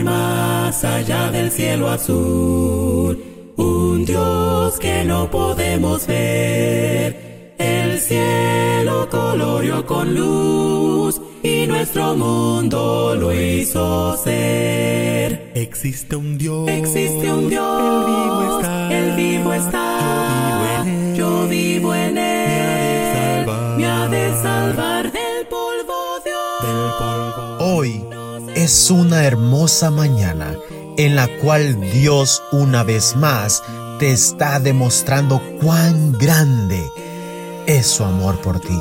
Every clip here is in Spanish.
hay más allá del cielo azul, un Dios que no podemos ver. El cielo coloreó con luz y nuestro mundo lo hizo ser. Existe un Dios, existe un Dios, el vivo está, el vivo está. Yo vivo en él, me ha de salvar del polvo Dios. Hoy es una hermosa mañana en la cual Dios una vez más te está demostrando cuán grande es su amor por ti.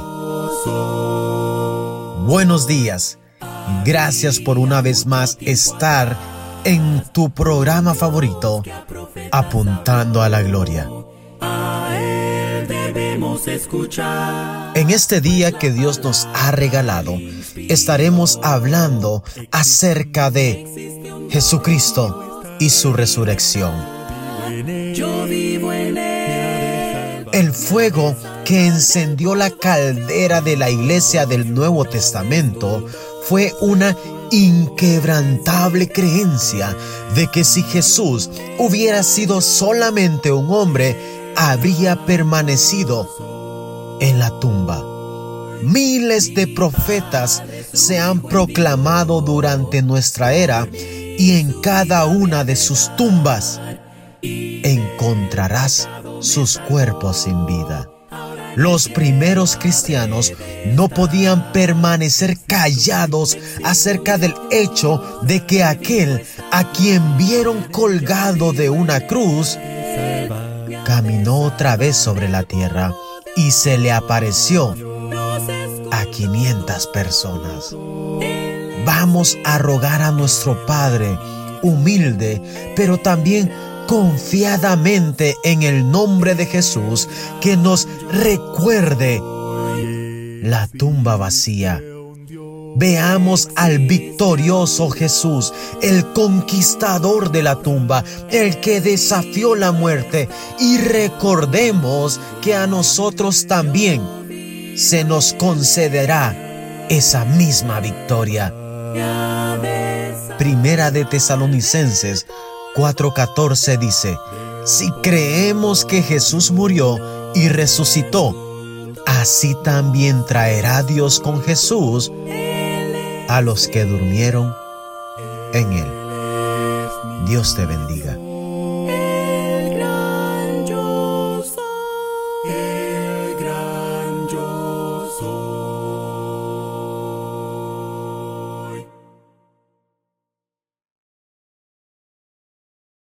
Buenos días. Gracias por una vez más estar en tu programa favorito, Apuntando a la Gloria. A él debemos escuchar. En este día que Dios nos ha regalado, estaremos hablando acerca de Jesucristo y su resurrección. El fuego que encendió la caldera de la iglesia del Nuevo Testamento fue una inquebrantable creencia de que si Jesús hubiera sido solamente un hombre, habría permanecido en la tumba. Miles de profetas se han proclamado durante nuestra era y en cada una de sus tumbas encontrarás sus cuerpos sin vida. Los primeros cristianos no podían permanecer callados acerca del hecho de que aquel a quien vieron colgado de una cruz caminó otra vez sobre la tierra y se le apareció a 500 personas. Vamos a rogar a nuestro Padre, humilde, pero también confiadamente en el nombre de Jesús, que nos recuerde la tumba vacía. Veamos al victorioso Jesús, el conquistador de la tumba, el que desafió la muerte, y recordemos que a nosotros también se nos concederá esa misma victoria. Primera de Tesalonicenses 4:14 dice, si creemos que Jesús murió y resucitó, así también traerá Dios con Jesús a los que durmieron en él. Dios te bendiga.